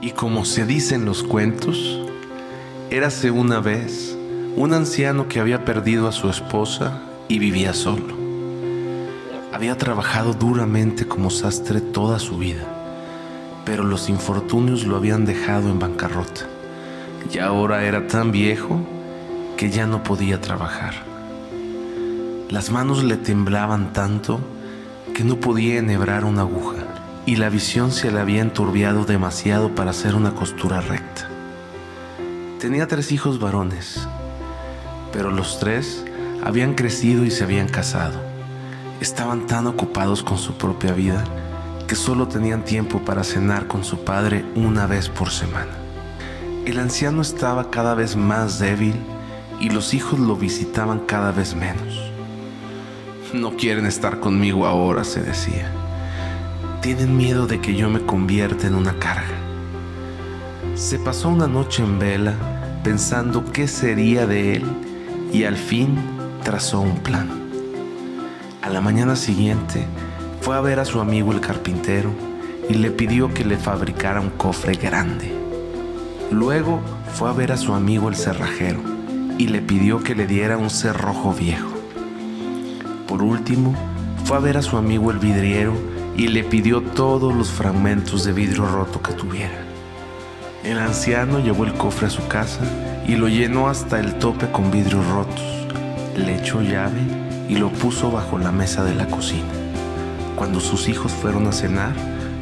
Y como se dice en los cuentos, érase una vez un anciano que había perdido a su esposa y vivía solo. Había trabajado duramente como sastre toda su vida, pero los infortunios lo habían dejado en bancarrota y ahora era tan viejo que ya no podía trabajar. Las manos le temblaban tanto que no podía enhebrar una aguja y la visión se le había enturbiado demasiado para hacer una costura recta. Tenía tres hijos varones, pero los tres habían crecido y se habían casado. Estaban tan ocupados con su propia vida que solo tenían tiempo para cenar con su padre una vez por semana. El anciano estaba cada vez más débil y los hijos lo visitaban cada vez menos. No quieren estar conmigo ahora, se decía. Tienen miedo de que yo me convierta en una carga. Se pasó una noche en vela pensando qué sería de él y al fin trazó un plan. A la mañana siguiente fue a ver a su amigo el carpintero y le pidió que le fabricara un cofre grande. Luego fue a ver a su amigo el cerrajero y le pidió que le diera un cerrojo viejo. Por último, fue a ver a su amigo el vidriero y le pidió todos los fragmentos de vidrio roto que tuviera. El anciano llevó el cofre a su casa y lo llenó hasta el tope con vidrios rotos. Le echó llave y lo puso bajo la mesa de la cocina. Cuando sus hijos fueron a cenar,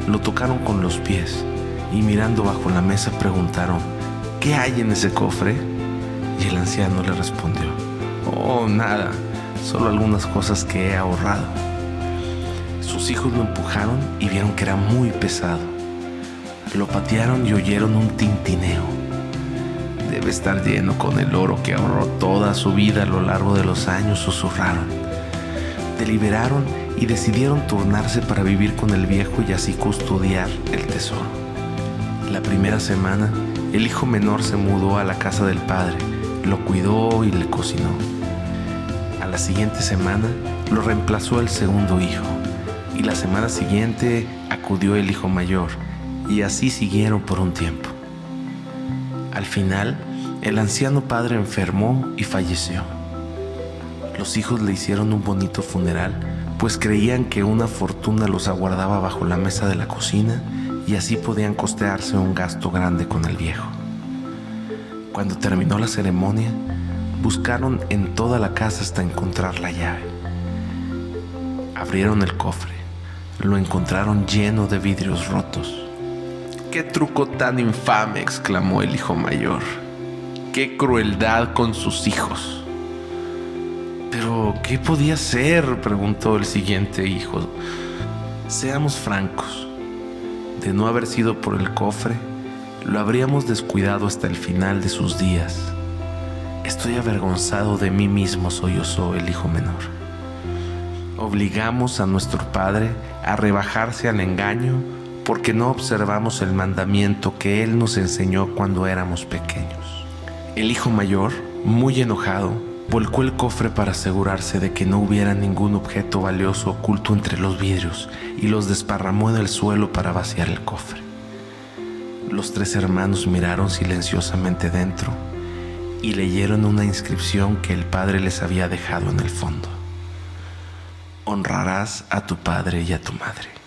lo tocaron con los pies y mirando bajo la mesa preguntaron, ¿qué hay en ese cofre? Y el anciano le respondió, oh, nada, solo algunas cosas que he ahorrado. Sus hijos lo empujaron y vieron que era muy pesado. Lo patearon y oyeron un tintineo. Debe estar lleno con el oro que ahorró toda su vida a lo largo de los años, susurraron. Deliberaron y decidieron turnarse para vivir con el viejo y así custodiar el tesoro. La primera semana, el hijo menor se mudó a la casa del padre, lo cuidó y le cocinó. A la siguiente semana lo reemplazó el segundo hijo y la semana siguiente acudió el hijo mayor y así siguieron por un tiempo. Al final, el anciano padre enfermó y falleció. Los hijos le hicieron un bonito funeral, pues creían que una fortuna los aguardaba bajo la mesa de la cocina y así podían costearse un gasto grande con el viejo. Cuando terminó la ceremonia, buscaron en toda la casa hasta encontrar la llave. Abrieron el cofre, lo encontraron lleno de vidrios rotos. ¡Qué truco tan infame! exclamó el hijo mayor. ¡Qué crueldad con sus hijos! Pero, ¿qué podía ser? preguntó el siguiente hijo. Seamos francos. De no haber sido por el cofre, lo habríamos descuidado hasta el final de sus días. Estoy avergonzado de mí mismo, sollozó el hijo menor. Obligamos a nuestro padre a rebajarse al engaño porque no observamos el mandamiento que él nos enseñó cuando éramos pequeños. El hijo mayor, muy enojado, volcó el cofre para asegurarse de que no hubiera ningún objeto valioso oculto entre los vidrios y los desparramó en el suelo para vaciar el cofre. Los tres hermanos miraron silenciosamente dentro y leyeron una inscripción que el padre les había dejado en el fondo. Honrarás a tu padre y a tu madre.